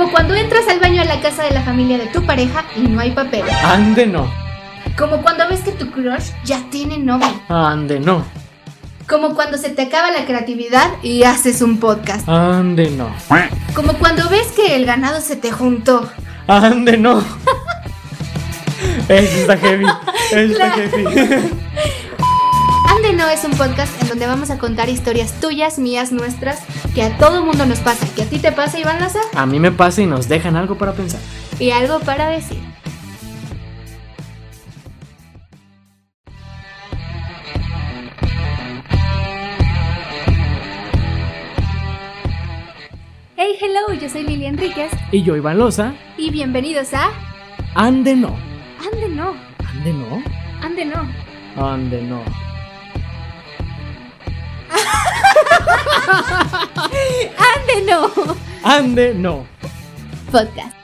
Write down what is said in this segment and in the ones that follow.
Como cuando entras al baño a la casa de la familia de tu pareja y no hay papel. Ande no. Como cuando ves que tu crush ya tiene novio. Ande no. Como cuando se te acaba la creatividad y haces un podcast. Ande no. Como cuando ves que el ganado se te juntó. Ande no. Eso está heavy. Eso está heavy. Ande No es un podcast en donde vamos a contar historias tuyas, mías, nuestras, que a todo mundo nos pasa, que a ti te pasa, Iván Laza, A mí me pasa y nos dejan algo para pensar. y algo para decir. Hey, hello, yo soy Lili Enríquez Y yo, Iván Loza, y bienvenidos a ande no. Ande No, Ande no. Ande No. Ande no. Ande No Ande no. Podcast.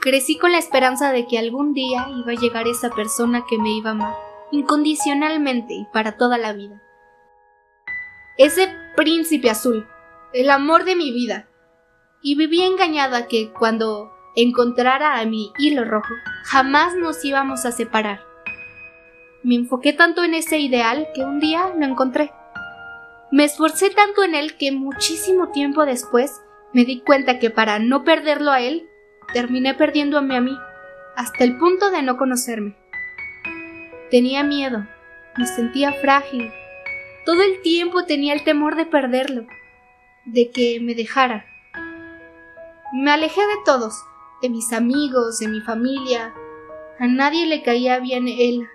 Crecí con la esperanza de que algún día iba a llegar esa persona que me iba a amar, incondicionalmente y para toda la vida. Ese príncipe azul, el amor de mi vida. Y vivía engañada que cuando encontrara a mi hilo rojo, jamás nos íbamos a separar. Me enfoqué tanto en ese ideal que un día lo encontré. Me esforcé tanto en él que muchísimo tiempo después me di cuenta que para no perderlo a él, terminé perdiéndome a mí, hasta el punto de no conocerme. Tenía miedo, me sentía frágil. Todo el tiempo tenía el temor de perderlo, de que me dejara. Me alejé de todos, de mis amigos, de mi familia. A nadie le caía bien él.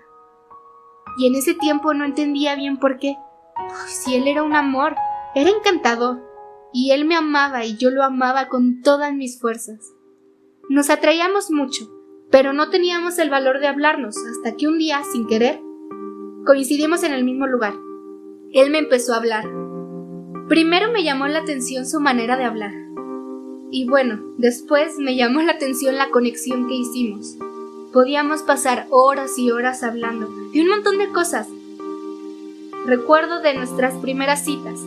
Y en ese tiempo no entendía bien por qué. Si él era un amor, era encantador. Y él me amaba y yo lo amaba con todas mis fuerzas. Nos atraíamos mucho, pero no teníamos el valor de hablarnos hasta que un día, sin querer, coincidimos en el mismo lugar. Él me empezó a hablar. Primero me llamó la atención su manera de hablar. Y bueno, después me llamó la atención la conexión que hicimos. Podíamos pasar horas y horas hablando de un montón de cosas. Recuerdo de nuestras primeras citas.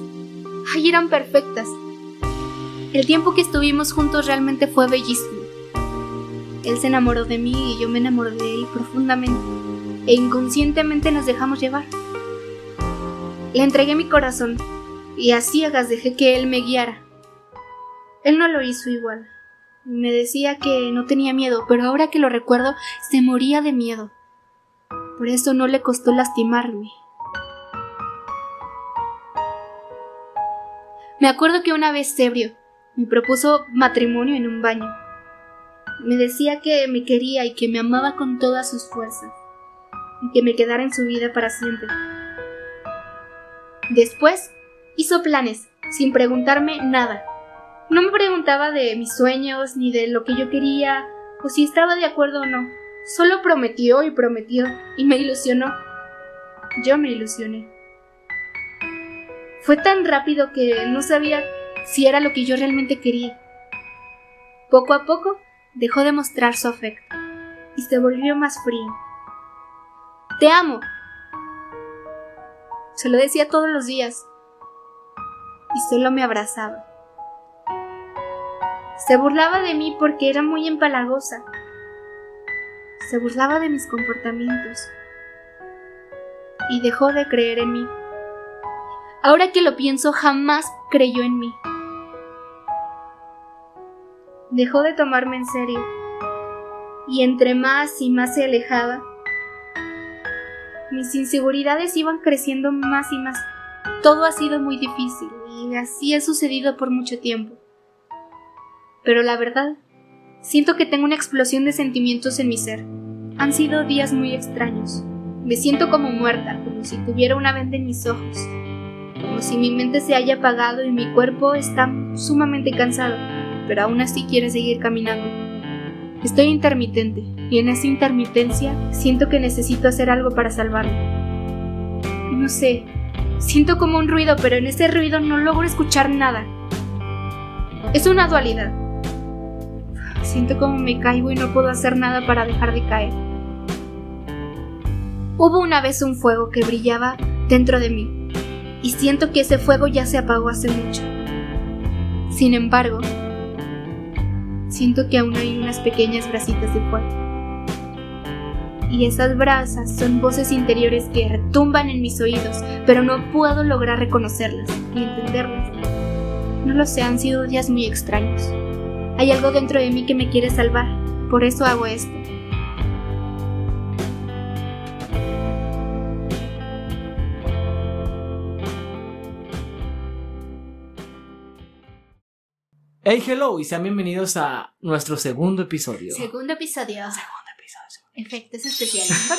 Ay, eran perfectas. El tiempo que estuvimos juntos realmente fue bellísimo. Él se enamoró de mí y yo me enamoré de él profundamente. E inconscientemente nos dejamos llevar. Le entregué mi corazón y a ciegas dejé que él me guiara. Él no lo hizo igual. Me decía que no tenía miedo, pero ahora que lo recuerdo, se moría de miedo. Por eso no le costó lastimarme. Me acuerdo que una vez ebrio me propuso matrimonio en un baño. Me decía que me quería y que me amaba con todas sus fuerzas, y que me quedara en su vida para siempre. Después hizo planes, sin preguntarme nada. No me preguntaba de mis sueños, ni de lo que yo quería, o si estaba de acuerdo o no. Solo prometió y prometió, y me ilusionó. Yo me ilusioné. Fue tan rápido que no sabía si era lo que yo realmente quería. Poco a poco dejó de mostrar su afecto y se volvió más frío. Te amo. Se lo decía todos los días y solo me abrazaba. Se burlaba de mí porque era muy empalagosa. Se burlaba de mis comportamientos y dejó de creer en mí. Ahora que lo pienso, jamás creyó en mí. Dejó de tomarme en serio. Y entre más y más se alejaba, mis inseguridades iban creciendo más y más. Todo ha sido muy difícil y así ha sucedido por mucho tiempo. Pero la verdad, siento que tengo una explosión de sentimientos en mi ser. Han sido días muy extraños. Me siento como muerta, como si tuviera una venda en mis ojos, como si mi mente se haya apagado y mi cuerpo está sumamente cansado, pero aún así quiere seguir caminando. Estoy intermitente y en esa intermitencia siento que necesito hacer algo para salvarme. No sé, siento como un ruido, pero en ese ruido no logro escuchar nada. Es una dualidad. Siento como me caigo y no puedo hacer nada para dejar de caer. Hubo una vez un fuego que brillaba dentro de mí, y siento que ese fuego ya se apagó hace mucho. Sin embargo, siento que aún hay unas pequeñas brasitas de fuego y esas brasas son voces interiores que retumban en mis oídos, pero no puedo lograr reconocerlas ni entenderlas. No lo sé, han sido días muy extraños. Hay algo dentro de mí que me quiere salvar, por eso hago esto. Hey, hello y sean bienvenidos a nuestro segundo episodio. Segundo episodio. Segundo episodio. Efectos especiales.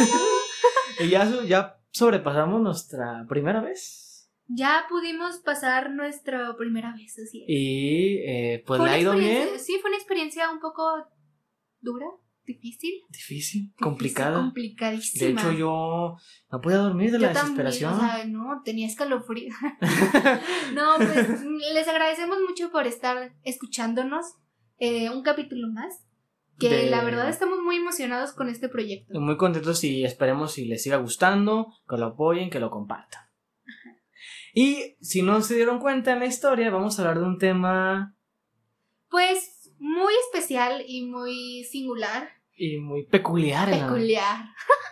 y ya, ya sobrepasamos nuestra primera vez. ya pudimos pasar nuestra primera vez, así es. Y eh, pues le ha ido bien. Sí, fue una experiencia un poco dura, difícil. Difícil, complicada. Complicadísima. De hecho, yo no podía dormir de Yo la también, desesperación. o sea, no, tenía escalofrío. no, pues les agradecemos mucho por estar escuchándonos eh, un capítulo más. Que De- la verdad estamos muy emocionados con este proyecto. Muy contentos y esperemos si les siga gustando, que lo apoyen, que lo compartan. Y si no se dieron cuenta en la historia, vamos a hablar de un tema Pues muy especial y muy singular, y muy peculiar, la- peculiar.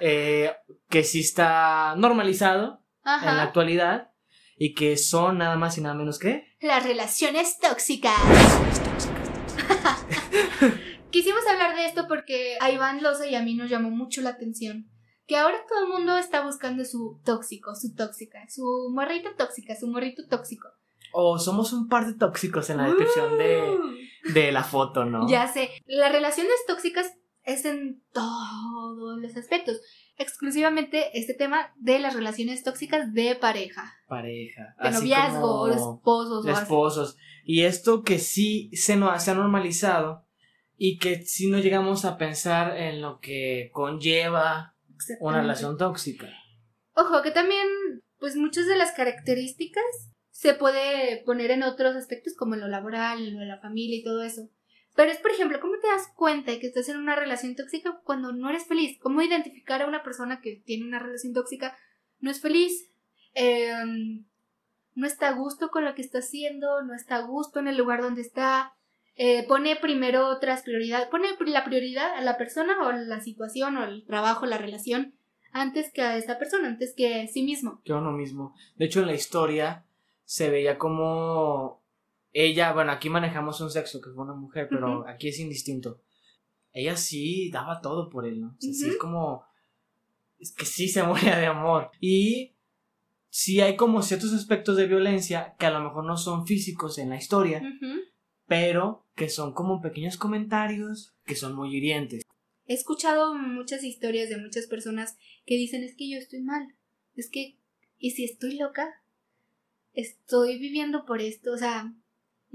eh, que sí está normalizado en la actualidad y que son nada más y nada menos que Las relaciones tóxicas. Quisimos hablar de esto porque a Iván Loza y a mí nos llamó mucho la atención. Que ahora todo el mundo está buscando su tóxico, su tóxica, su morrita tóxica, su morrito tóxico. o somos un par de tóxicos en la descripción de, Uh, de la foto, ¿no? Ya sé, las relaciones tóxicas es en todos los aspectos. Exclusivamente este tema de las relaciones tóxicas de pareja, Pareja. de noviazgo, o esposos de esposos. Y esto que sí se, no, se ha normalizado y que sí no llegamos a pensar en lo que conlleva una relación tóxica. Ojo, que también, pues muchas de las características se puede poner en otros aspectos como en lo laboral, en lo de la familia y todo eso. Pero es, por ejemplo, ¿cómo te das cuenta de que estás en una relación tóxica cuando no eres feliz? ¿Cómo identificar a una persona que tiene una relación tóxica? No es feliz, em, no está a gusto con lo que está haciendo, no está a gusto en el lugar donde está, eh, pone primero otras prioridades, pone la prioridad a la persona o la situación o el trabajo, la relación, antes que a esta persona, antes que a sí mismo. Que uno mismo. De hecho, en la historia se veía como ella, bueno, aquí manejamos un sexo que fue una mujer, pero aquí es indistinto. Ella sí daba todo por él, ¿no? O sea, sí es como. Es que sí se moría de amor. Y sí hay como ciertos aspectos de violencia que a lo mejor no son físicos en la historia, pero que son como pequeños comentarios que son muy hirientes. He escuchado muchas historias de muchas personas que dicen es que yo estoy mal, es que, ¿y si estoy loca? Estoy viviendo por esto, o sea,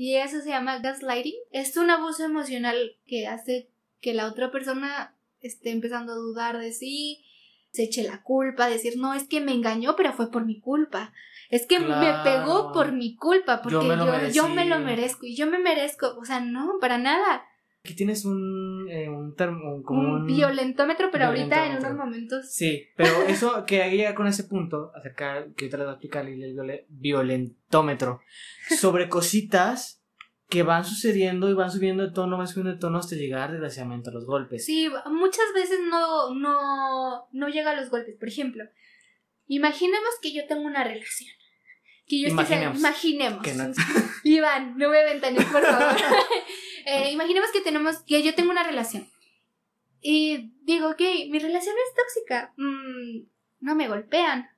y eso se llama gaslighting. Es un abuso emocional que hace que la otra persona esté empezando a dudar de sí, se eche la culpa, decir, no, es que me engañó, pero fue por mi culpa. Es que me pegó por mi culpa, porque Yo yo me lo yo me lo merezco y yo me merezco, o sea, no, para nada. Aquí tienes un, eh, un termo, como un, un violentómetro, pero ahorita en unos momentos. Sí, pero eso que llega con ese punto, acerca, que ahorita les voy a explicar el viole- violentómetro, sobre cositas que van sucediendo y van subiendo de tono, van subiendo de tono hasta llegar desgraciadamente a los golpes. Sí, muchas veces no, no, no llega a los golpes. Por ejemplo, imaginemos que yo tengo una relación. Que yo estoy Imaginemos. imaginemos. Que no- Iván, no me ventanes, por favor. Eh, imaginemos que tenemos, que yo tengo una relación. Y digo, ok, mi relación es tóxica. Mm, no me golpean.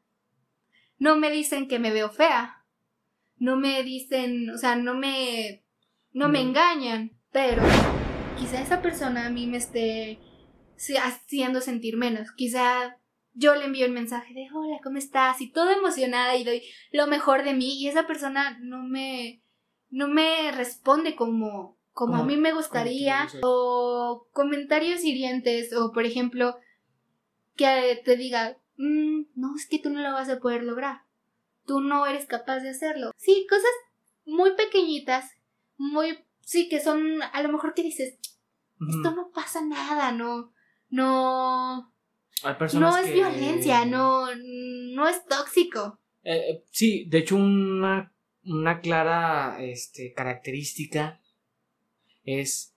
No me dicen que me veo fea. No me dicen, o sea, no me, no me Mm. engañan. Pero quizá esa persona a mí me esté haciendo sentir menos. Quizá yo le envío el mensaje de hola, ¿cómo estás? Y toda emocionada y doy lo mejor de mí y esa persona no me no me responde como como a mí me gustaría o comentarios hirientes o por ejemplo que te diga "Mm, no es que tú no lo vas a poder lograr. Tú no eres capaz de hacerlo sí cosas muy pequeñitas muy sí que son a lo mejor que dices esto no pasa nada, no, no, Hay no es que- violencia, no, no es tóxico. Eh, eh, sí, de hecho una, una clara este, característica es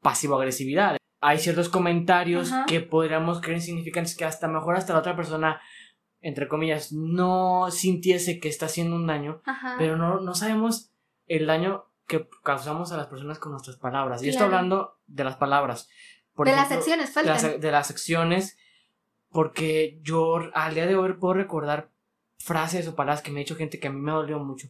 pasivo-agresividad. Hay ciertos comentarios Ajá. que podríamos creer insignificantes que hasta mejor hasta la otra persona, entre comillas, no sintiese que está haciendo un daño, Ajá. pero no, no sabemos el daño que causamos a las personas con nuestras palabras. Y estoy Claro. hablando de las palabras. Por de las acciones de las, faltan. de las acciones, porque yo al día de hoy puedo recordar frases o palabras que me ha dicho gente que a mí me dolió mucho.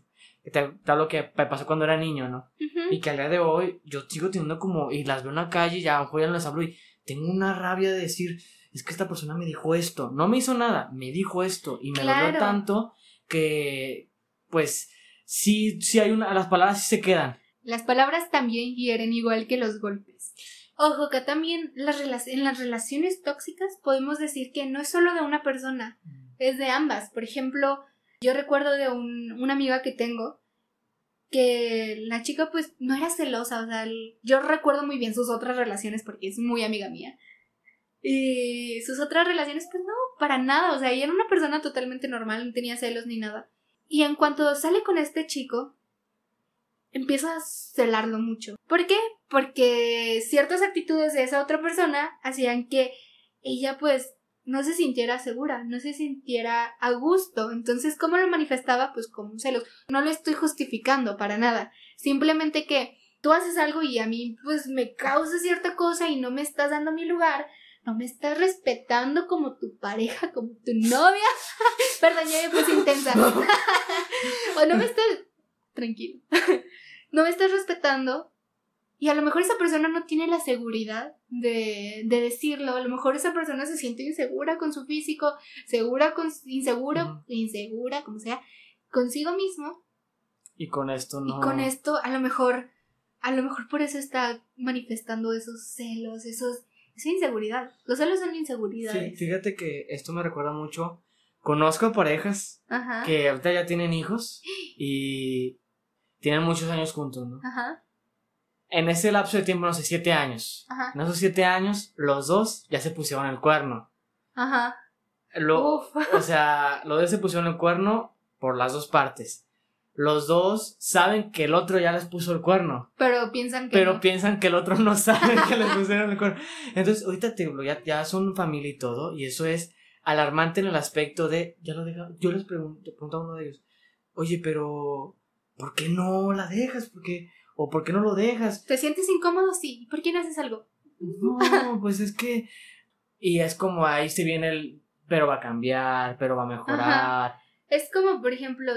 Te hablo que me pasó cuando era niño, ¿no? Y que al día de hoy yo sigo teniendo como, y las veo en la calle y a lo mejor ya no les hablo y tengo una rabia de decir, es que esta persona me dijo esto, no me hizo nada, me dijo esto y me Claro. dolió tanto que, pues, sí, sí hay una, las palabras sí se quedan. Las palabras también hieren igual que los golpes. Ojo, que también las en las relaciones tóxicas podemos decir que no es solo de una persona, es de ambas. Por ejemplo, yo recuerdo de un, una amiga que tengo que la chica pues no era celosa, o sea, yo recuerdo muy bien sus otras relaciones porque es muy amiga mía. Y sus otras relaciones pues no, para nada, o sea, ella era una persona totalmente normal, no tenía celos ni nada. Y en cuanto sale con este chico, empieza a celarlo mucho. ¿Por qué? Porque ciertas actitudes de esa otra persona hacían que ella pues no se sintiera segura, no se sintiera a gusto. Entonces, ¿cómo lo manifestaba? Pues como celos. No lo estoy justificando para nada. Simplemente que tú haces algo y a mí pues me causa cierta cosa y no me estás dando mi lugar. No me estás respetando como tu pareja, como tu novia. Perdón, ya me puse intensa. o no me estás... Tranquilo. no me estás respetando y a lo mejor esa persona no tiene la seguridad de, de decirlo. A lo mejor esa persona se siente insegura con su físico, segura con inseguro, Ujú. insegura, como sea, consigo mismo. Y con esto no. Y con esto, a lo mejor, a lo mejor por eso está manifestando esos celos, esos, esa inseguridad. Los celos son Sí, inseguridades. fíjate que esto me recuerda mucho. Conozco parejas Ajá. que ahorita ya tienen hijos y tienen muchos años juntos, ¿no? Ajá. En ese lapso de tiempo, no sé, siete años. Ajá. En esos siete años, los dos ya se pusieron el cuerno. Ajá. Lo, Uf. o sea, los dos se pusieron el cuerno por las dos partes. Los dos saben que el otro ya les puso el cuerno, Pero piensan que. pero no. piensan que el otro no sabe que les pusieron el cuerno. Entonces, ahorita te digo, ya, ya son familia y todo, y eso es alarmante en el aspecto de, ya lo deja, yo les pregunto, pregunto a uno de ellos, oye, pero, ¿por qué no la dejas? ¿Por qué? ¿O por qué no lo dejas? ¿Te sientes incómodo? Sí. ¿Y por qué no haces algo? No, pues es que. Y es como ahí se viene el. Pero va a cambiar, pero va a mejorar. Es como, por ejemplo,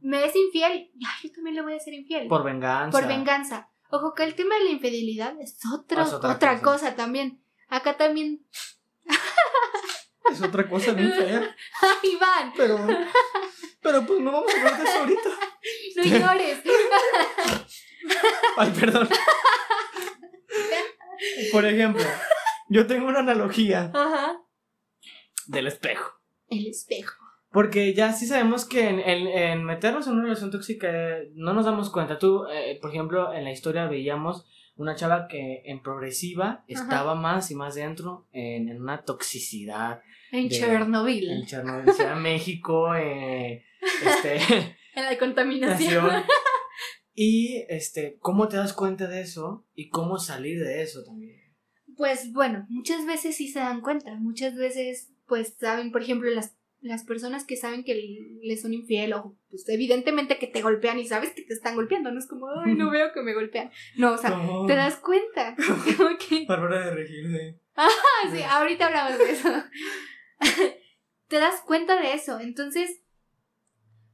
me es infiel. Ya, yo también le voy a ser infiel. Por venganza. Por venganza. Ojo que el tema de la infidelidad es otro, Es otra otra, cosa. cosa. también. Acá también. Es otra cosa bien fea. Iván, Pero. Pero pues no vamos a hablar de eso ahorita. no llores. Ay, perdón. Por ejemplo, yo tengo una analogía Ajá. del espejo. El espejo. Porque ya sí sabemos que en, en- en meternos en una relación tóxica eh, no nos damos cuenta. Tú, eh, por ejemplo, en la historia veíamos una chava que en progresiva estaba más y más dentro en, en una toxicidad. En De- Chernobyl. En Chernobyl, Ciudad México, eh, este, En la contaminación. nación. Y este, ¿cómo te das cuenta de eso? Y cómo salir de eso también. Pues bueno, muchas veces sí se dan cuenta. Muchas veces, pues saben, por ejemplo, las, las personas que saben que les son infiel o pues evidentemente que te golpean y sabes que te están golpeando. No es como, ay, no veo que me golpean. No, o sea, No. te das cuenta. Ok. Bárbara de Regil, de- Ah, sí, ahorita hablamos de eso. te das cuenta de eso. Entonces,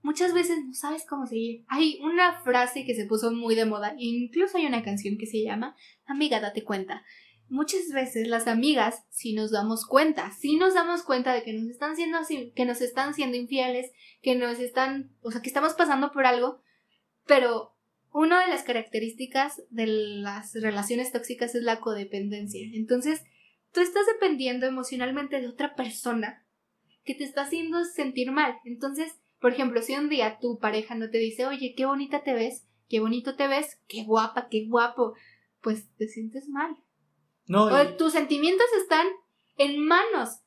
muchas veces no sabes cómo seguir. Hay una frase que se puso muy de moda, incluso hay una canción que se llama Amiga, date cuenta. Muchas veces las amigas, si nos damos cuenta, si nos damos cuenta de que nos están siendo así- que nos están siendo infieles, que nos están, o sea, que estamos pasando por algo, pero una de las características de las relaciones tóxicas es la codependencia. Entonces, tú estás dependiendo emocionalmente de otra persona que te está haciendo sentir mal. Entonces, por ejemplo, si un día tu pareja no te dice, oye, qué bonita te ves, qué bonito te ves, qué guapa, qué guapo, pues te sientes mal. No, O y- tus sentimientos están en manos.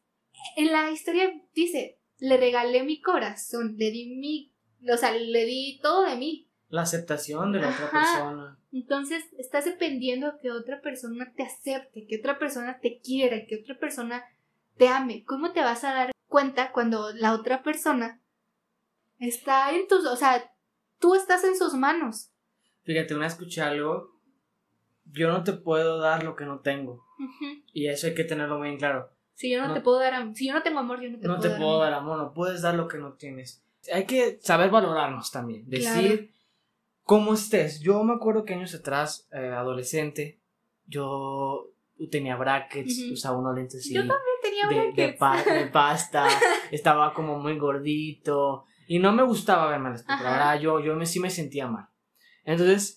En la historia dice, le regalé mi corazón, le di mi, o sea, le di todo de mí. la aceptación de la otra persona. Entonces, estás dependiendo que otra persona te acepte, que otra persona te quiera, que otra persona te ame. ¿Cómo te vas a dar cuenta cuando la otra persona está en tus, o sea, tú estás en sus manos? Fíjate, una escuché algo. Yo no te puedo dar lo que no tengo. Ujú. Y eso hay que tenerlo bien claro. Si yo no, No. te puedo dar, si yo no tengo amor, yo no te no puedo te dar puedo amor. dar amor, no puedes dar lo que no tienes. Hay que saber valorarnos también. Decir cómo estés. Yo me acuerdo que años atrás, eh, adolescente, yo tenía brackets, Ujú. usaba unos lentes así Yo también tenía de, de, brackets. pa- de pasta, estaba como muy gordito y no me gustaba verme al espejo. Yo, yo me, sí me sentía mal. Entonces,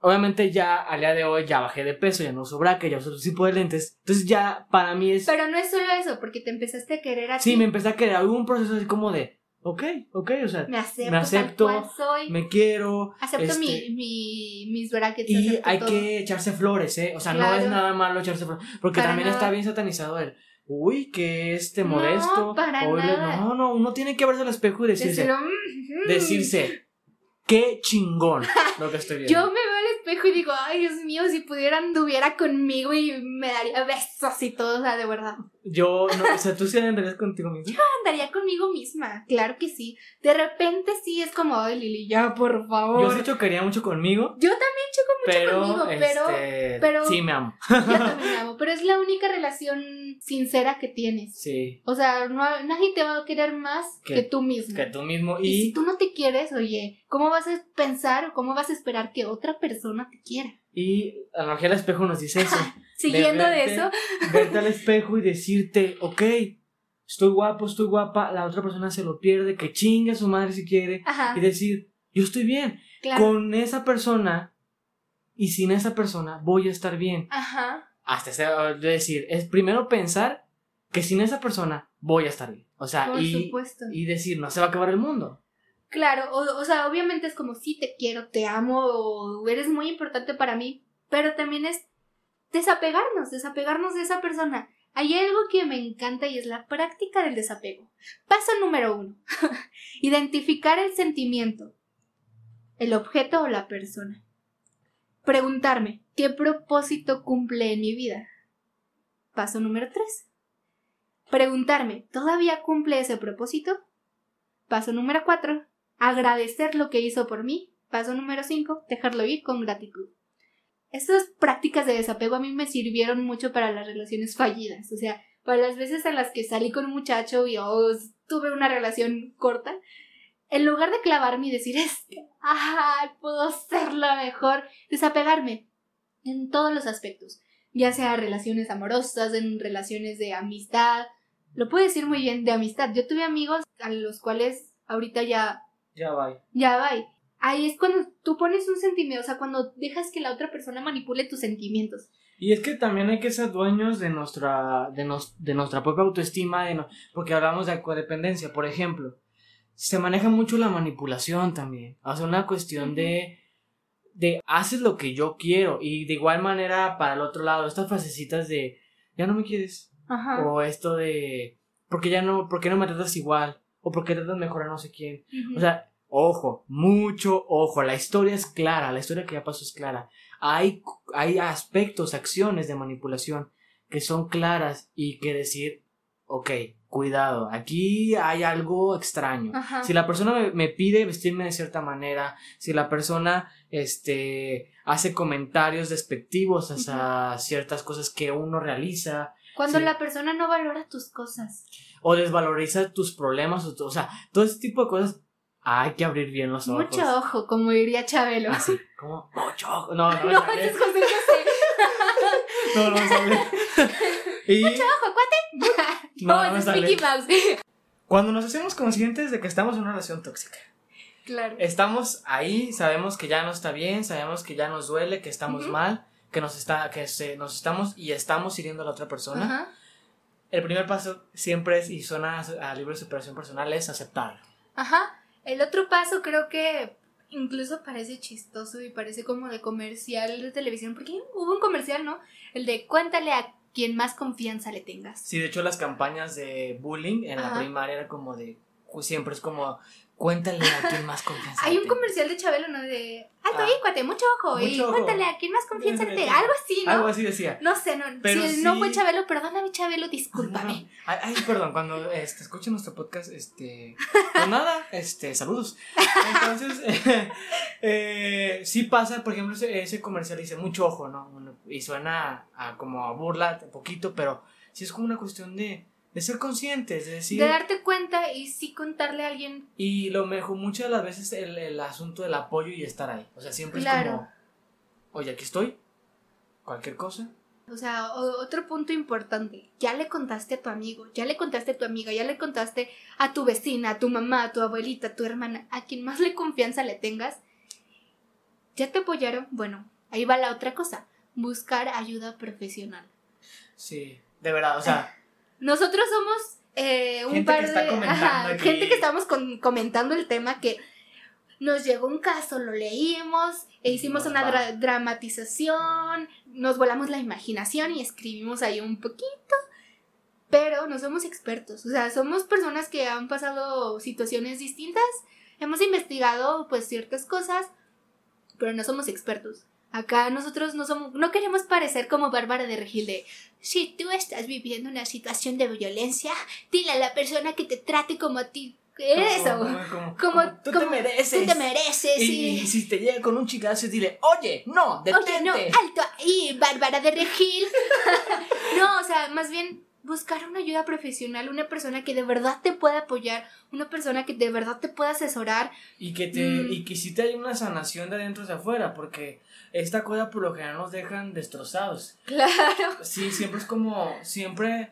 obviamente ya al día de hoy ya bajé de peso, ya no uso brackets, ya uso otro tipo de lentes. Entonces ya para mí es... Pero no es solo eso, porque te empezaste a querer a Sí, ti. me empecé a querer. Hubo un proceso así como de, ok, ok, o sea, Me acepto, me acepto, tal cual soy. me quiero. acepto este, mi, mi, mis brackets. Y hay todo. que echarse flores, ¿eh? O sea, no es nada malo echarse flores. Porque Para también está bien satanizado el, uy, que este No, modesto. para o el- nada. no, no, uno tiene que verse al espejo y decirse, Decirlo, "Mm, mm". decirse, qué chingón lo que estoy viendo. Yo me espejo y digo, ay, Dios mío, si pudieran, anduviera conmigo y me daría besos y todo, o sea, de verdad. Yo, no, o sea, tú sí andarías contigo mismo. Andaría conmigo misma, claro que sí. De repente sí es como, ay, Lili, ya, por favor. Yo sí chocaría mucho conmigo, Yo también choco mucho pero, conmigo, pero este, pero- sí me amo. yo también me amo. Pero es la única relación sincera que tienes. Sí, O sea, no, nadie te va a querer más Que- que, tú mismo. que tú mismo y si tú no te quieres, oye, ¿cómo vas a pensar o cómo vas a esperar que otra persona te quiera? y la analogía del espejo nos dice eso. Siguiendo de, verte- eso, verte al espejo y decirte, ok, estoy guapo, estoy guapa, la otra persona se lo pierde, que chingue a su madre si quiere, ajá, y decir, yo estoy bien, claro, con esa persona y sin esa persona voy a estar bien. ajá, Hasta de decir, es primero pensar que sin esa persona voy a estar bien. O sea, por y, supuesto. y decir, no se va a acabar el mundo. Claro, o, sea, obviamente es como sí te quiero, te amo, o eres muy importante para mí, pero también es desapegarnos, desapegarnos de esa persona. Hay algo que me encanta y es la práctica del desapego. Paso número uno. Identificar el sentimiento, el objeto o la persona. Preguntarme, ¿qué propósito cumple en mi vida? Paso número tres. Preguntarme, ¿todavía cumple ese propósito? Paso número 4. Agradecer lo que hizo por mí. Paso número 5. Dejarlo ir con gratitud. Estas prácticas de desapego a mí me sirvieron mucho para las relaciones fallidas. O sea, para las veces en las que salí con un muchacho y oh, tuve una relación corta. En lugar de clavarme y decir, es ah, puedo serlo mejor, desapegarme en todos los aspectos. Ya sea relaciones amorosas, en relaciones de amistad, lo puedo decir muy bien de amistad. Yo tuve amigos a los cuales ahorita ya, Ya va. ya va. Ahí es cuando tú pones un sentimiento, o sea, cuando dejas que la otra persona manipule tus sentimientos. Y es que también hay que ser dueños de nuestra, de, nos- de nuestra propia autoestima, de no- porque hablamos de codependencia, por ejemplo. Se maneja mucho la manipulación también. O sea, una cuestión de, de haces lo que yo quiero. Y de igual manera, para el otro lado, estas frasecitas de ya no me quieres. Ajá. O esto de porque ya no, ¿por qué no me tratas igual? O porque tratas mejor a no sé quién. O sea, ojo, mucho ojo. La historia es clara, la historia que ya pasó es clara. Hay, hay aspectos, acciones de manipulación que son claras y que decir, ok, cuidado, aquí hay algo extraño. Ajá. Si la persona me, me pide vestirme de cierta manera, si la persona este, hace comentarios despectivos hacia ciertas cosas que uno realiza, Cuando la persona no valora tus cosas. O desvaloriza tus problemas, o, o sea, todo ese tipo de cosas, hay que abrir bien los ojos. Mucho ojo, como diría Chabelo. Así, como, mucho ojo. No, no, No, ese es José José. no, no sale. y Ojo, cuate. No, No, no me sale. Mickey Mouse. cuando nos hacemos conscientes de que estamos en una relación tóxica, Claro. estamos ahí, sabemos que ya no está bien, sabemos que ya nos duele, que estamos Ujú. mal, que nos está, que se, nos estamos y estamos hiriendo a la otra persona. Ajá. El primer paso siempre es, y suena a, a libro de superación personal, es aceptarlo. Ajá. El otro paso creo que incluso parece chistoso y parece como de comercial de televisión, porque hubo un comercial, ¿no? El de cuéntale a quien más confianza le tengas. Sí, de hecho las campañas de bullying en la Ajá. primaria era como de, siempre es como, cuéntale a quien más confianza Hay un tengas". comercial de Chabelo, ¿no? De alto Ah. ahí, cuate, mucho ojo. y ojo. cuéntale a quien más confianza sí. Algo así, ¿no? Algo así decía. No sé, no. Pero si no sí. fue Chabelo, perdóname, Chabelo, discúlpame. No, Ay, ay, perdón, cuando este, escuchen nuestro podcast, este, pues nada, este, saludos. Entonces, eh, eh, sí pasa, por ejemplo, ese, ese comercial dice mucho ojo, ¿no? Y suena a, como a burla, un poquito, pero sí es como una cuestión de, de ser conscientes, de decir, De darte cuenta y sí contarle a alguien. y lo mejor, muchas de las veces el, el asunto del apoyo y estar ahí, o sea, siempre es Claro. como, oye, aquí estoy, cualquier cosa, O sea, otro punto importante. Ya le contaste a tu amigo, ya le contaste a tu amiga, ya le contaste a tu vecina, a tu mamá, a tu abuelita, a tu hermana, a quien más le confianza le tengas. ¿Ya te apoyaron? Bueno, ahí va la otra cosa. Buscar ayuda profesional. sí, de verdad, o sea, Nosotros somos eh, un Gente par que está de comentando ajá, gente que estamos con- comentando el tema que nos llegó un caso, lo leímos e hicimos Nos una dra- dramatización, nos volamos la imaginación y escribimos ahí un poquito, pero no somos expertos, o sea, somos personas que han pasado situaciones distintas, hemos investigado pues ciertas cosas, pero no somos expertos. Acá nosotros no somos, no queremos parecer como Bárbara de Regil de si tú estás viviendo una situación de violencia, dile a la persona que te trate como a ti. Eso. Como, como- tú como te mereces. Tú te mereces, y si te llega con un chicazo, dile, oye, no, detente. Oye, no, alto ahí, Bárbara de Regil. no, o sea, más bien buscar una ayuda profesional, una persona que de verdad te pueda apoyar, una persona que de verdad te pueda asesorar. Y que te, Mm. y que si te hay una sanación de adentro hacia afuera, porque esta cosa por lo general nos dejan destrozados. Claro. Sí, siempre es como, siempre,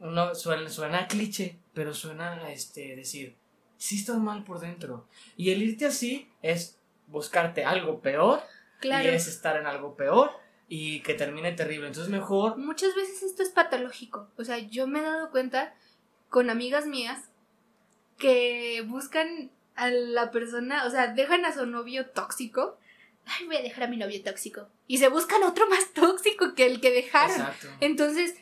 no, suena, suena cliché, pero suena, este, decir, sí estás mal por dentro. Y el irte así es buscarte algo peor, Claro. y es estar en algo peor, y que termine terrible. Entonces mejor Muchas veces esto es patológico. O sea, yo me he dado cuenta con amigas mías que buscan a la persona, o sea, dejan a su novio tóxico. Ay, voy a dejar a mi novio tóxico. Y se buscan otro más tóxico que el que dejaron. Exacto. Entonces,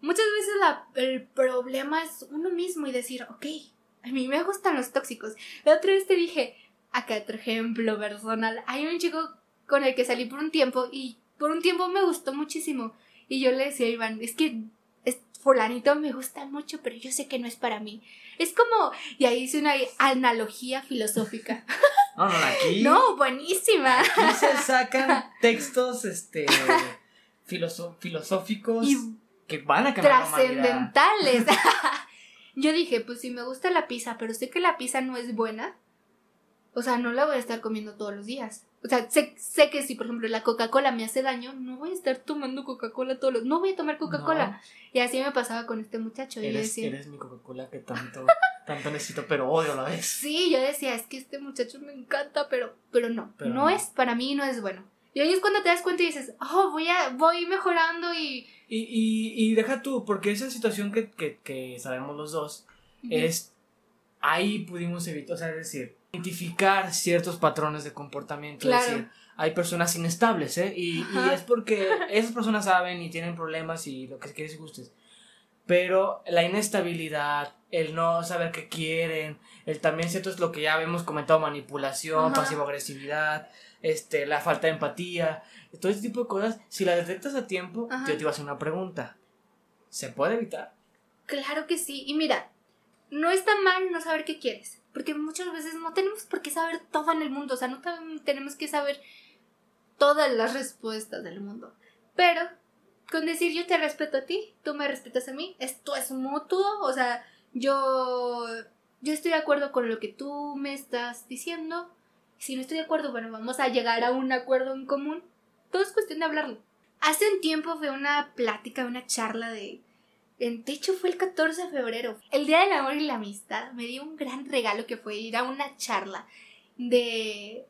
muchas veces la- el problema es uno mismo y decir, ok, a mí me gustan los tóxicos. La otra vez te dije, acá otro ejemplo personal, hay un chico con el que salí por un tiempo y por un tiempo me gustó muchísimo. Y yo le decía a Iván, es que es, fulanito me gusta mucho, pero yo sé que no es para mí. Es como, y ahí hice una analogía filosófica. No, no, aquí. No, buenísima. Aquí se sacan textos este filosóficos Y que van a cambiar trascendentales. Yo dije, pues si me gusta la pizza, pero sé que la pizza no es buena, o sea, no la voy a estar comiendo todos los días. O sea, sé, sé que si, por ejemplo, la Coca-Cola me hace daño, no voy a estar tomando Coca-Cola todos los... No voy a tomar Coca-Cola. Y así me pasaba con este muchacho. No, y yo eres, decía... eres mi Coca-Cola que tanto, tanto necesito, pero odio a la vez. Sí, yo decía, es que este muchacho me encanta, pero, pero no, Pero no, no. es, para mí no es bueno. Y ahí es cuando te das cuenta y dices, oh, voy a, voy mejorando y... Y, y, y deja tú, porque esa situación que, que, que sabemos los dos es. Ahí pudimos evitar, o sea, es decir, identificar ciertos patrones de comportamiento. Claro. Es decir, hay personas inestables, ¿eh? Y, y es porque esas personas saben y tienen problemas y lo que quieres y gustes. Pero la inestabilidad, el no saber qué quieren, el también cierto es lo que ya hemos comentado, manipulación, pasivo-agresividad, este, la falta de empatía, todo este tipo de cosas, si las detectas a tiempo, Ajá. yo te iba a hacer una pregunta. ¿Se puede evitar? Claro que sí. Y mira, no está mal no saber qué quieres. Porque muchas veces no tenemos por qué saber todo en el mundo. O sea, no tenemos que saber todas las respuestas del mundo. Pero con decir yo te respeto a ti, tú me respetas a mí, esto es mutuo. O sea, yo, yo estoy de acuerdo con lo que tú me estás diciendo. Si no estoy de acuerdo, bueno, vamos a llegar a un acuerdo en común. Todo es cuestión de hablarlo. Hace un tiempo fue una plática, una charla de De hecho, fue el 14 de febrero. El Día del Amor y la Amistad me dio un gran regalo que fue ir a una charla de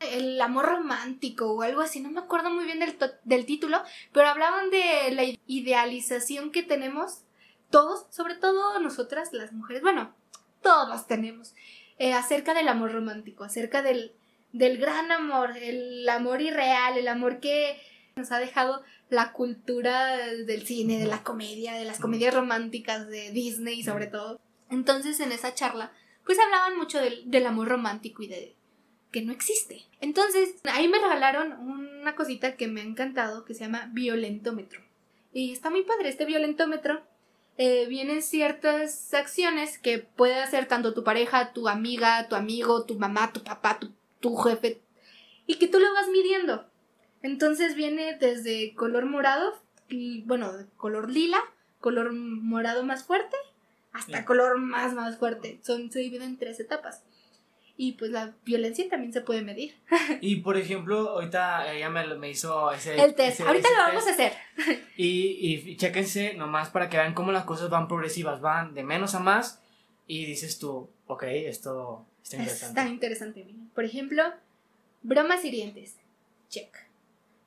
el amor romántico o algo así. No me acuerdo muy bien del, del título, pero hablaban de la idealización que tenemos todos, sobre todo nosotras las mujeres. Bueno, todos tenemos. eh, acerca del amor romántico, acerca del, del gran amor, el amor irreal, el amor que nos ha dejado la cultura del cine, de la comedia, de las comedias románticas de Disney sobre todo. Entonces en esa charla pues hablaban mucho del, del amor romántico y de que no existe. Entonces ahí me regalaron una cosita que me ha encantado que se llama violentómetro. Y está muy padre este violentómetro. Eh, vienen ciertas acciones que puede hacer tanto tu pareja, tu amiga, tu amigo, tu mamá, tu papá, tu, tu jefe, y que tú lo vas midiendo. Entonces viene desde color morado, y bueno, color lila, color morado más fuerte, hasta color más, más fuerte. Son, se dividen en tres etapas. Y pues la violencia también se puede medir. Y por ejemplo, ahorita ella me, me hizo ese. El test. ese- Ahorita ese lo vamos a hacer. Y, y chéquense nomás para que vean cómo las cosas van progresivas, van de menos a más. Y dices tú, ok, esto está interesante. Está interesante. mira. Por ejemplo, bromas hirientes. Check.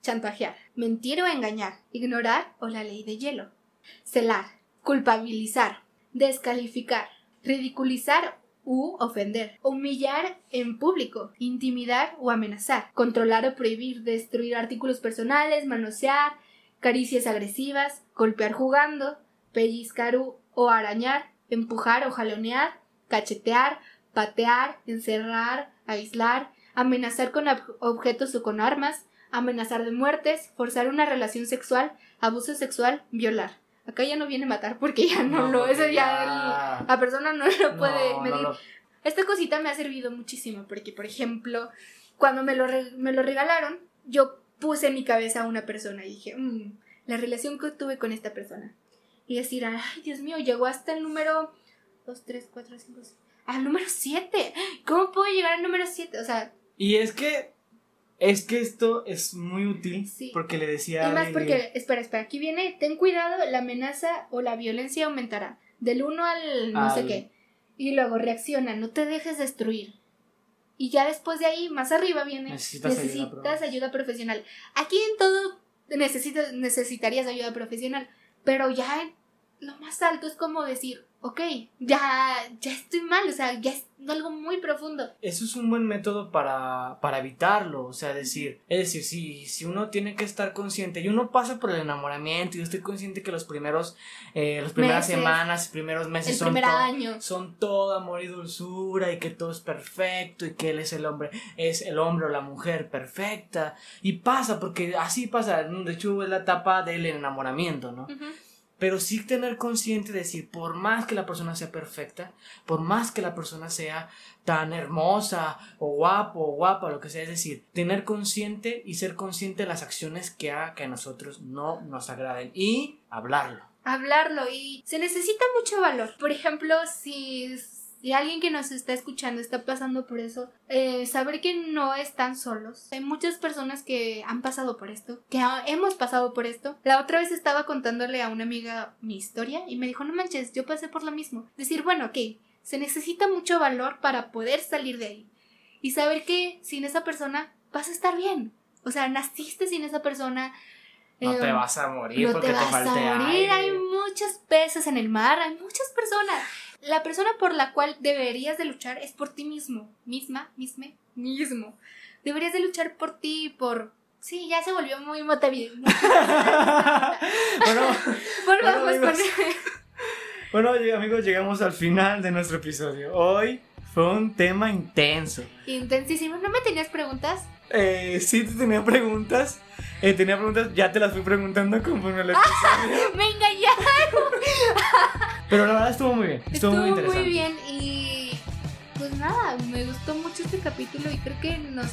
Chantajear. Mentir o engañar. Ignorar o la ley de hielo. Celar. Culpabilizar. Descalificar. Ridiculizar u ofender. Humillar en público. Intimidar o amenazar. Controlar o prohibir. Destruir artículos personales. Manosear. Caricias agresivas. Golpear jugando. Pellizcar o arañar. Empujar o jalonear. Cachetear. Patear. Encerrar. Aislar. Amenazar con ob- objetos o con armas. Amenazar de muertes. Forzar una relación sexual. Abuso sexual. Violar. Acá ya no viene matar porque ya no, lo. Eso ya. el- la persona no lo puede no, no medir. lo- Esta cosita me ha servido muchísimo porque, por ejemplo, cuando me lo, re- me lo regalaron, yo puse en mi cabeza a una persona y dije, "Mm, la relación que tuve con esta persona. Y decir, ay, Dios mío, llegó hasta el número 2, 3, 4, 5, 6. Al número 7. ¿Cómo puedo llegar al número 7? O sea, Y es que. Es que esto es muy útil Sí. porque le decía. y más porque, espera, espera, aquí viene, ten cuidado, la amenaza o la violencia aumentará. Del 1 al no sé qué. Y luego reacciona, no te dejes destruir. Y ya después de ahí, más arriba viene, Necesitas ayuda necesitas ayuda profesional. Aquí en todo necesitas, necesitarías ayuda profesional, pero ya lo más alto es como decir, ok, ya, ya estoy mal, o sea, ya es algo muy profundo. Eso es un buen método para, para evitarlo, o sea, decir, es decir, si, si uno tiene que estar consciente, y uno pasa por el enamoramiento, y yo estoy consciente que los primeros, eh, las primeras Meses. semanas, primeros meses El son primer todo- año. son todo amor y dulzura y que todo es perfecto y que él es el hombre, es el hombre o la mujer perfecta. Y pasa, porque así pasa, de hecho es la etapa del enamoramiento, ¿no? Ujú. Pero sí tener consciente de decir, por más que la persona sea perfecta, por más que la persona sea tan hermosa o guapo o guapa, lo que sea, es decir, tener consciente y ser consciente de las acciones que haga que a nosotros no nos agraden y hablarlo. hablarlo y se necesita mucho valor. Por ejemplo, si, si alguien que nos está escuchando está pasando por eso, eh, saber que no están solos. Hay muchas personas que han pasado por esto, que ha- hemos pasado por esto. La otra vez estaba contándole a una amiga mi historia y me dijo, no manches, yo pasé por lo mismo. Decir, bueno, ok, se necesita mucho valor para poder salir de ahí. Y saber que sin esa persona vas a estar bien. O sea, naciste sin esa persona. No te vas a morir no porque te te, vas falte a morir, aire. hay muchos peces en el mar, hay muchas personas. La persona por la cual deberías de luchar es por ti mismo, misma, misme, mismo. Deberías de luchar por ti, por... Sí, ya se volvió muy motivi- bueno, Volvamos Bueno, con... amigos. bueno, lleg- amigos, llegamos al final de nuestro episodio. Hoy fue un tema intenso. Intensísimo. ¿No me tenías preguntas? Eh, sí, te tenía preguntas. Eh, tenía preguntas, ya te las fui preguntando conforme al episodio. Venga ya. Pero la verdad estuvo muy bien. Estuvo, muy interesante. bien y... Pues nada, me gustó mucho este capítulo y creo que nos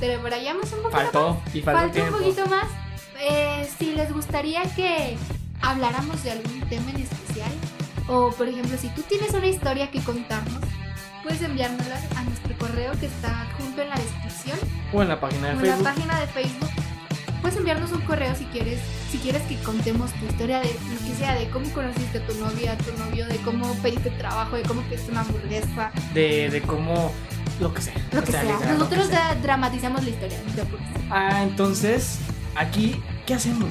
debrayamos un poquito Faltó y faltó, un poquito más. Eh, si les gustaría que habláramos de algún tema en especial, o por ejemplo, si tú tienes una historia que contarnos, puedes enviárnosla a nuestro correo que está junto en la descripción O en la página o de en Facebook. la página de Facebook. Puedes enviarnos un correo si quieres, si quieres que contemos tu historia de lo que sea, de cómo conociste a tu novia, a tu novio, de cómo pediste trabajo, de cómo pediste una hamburguesa. De, de cómo lo que sea. Lo que sea. Nosotros que dramatizamos la historia. No ah, entonces, aquí, ¿qué hacemos?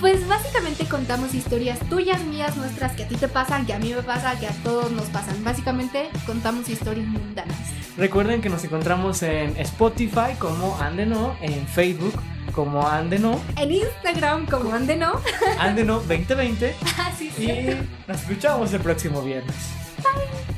Pues básicamente contamos historias tuyas, mías, nuestras, que a ti te pasan, que a mí me pasa, que a todos nos pasan. Básicamente contamos historias mundanas. Recuerden que nos encontramos en Spotify como Andeno, en Facebook como Andeno. En Instagram como Andeno. Andeno2020. Así ah, sí. Y nos escuchamos el próximo viernes. Bye.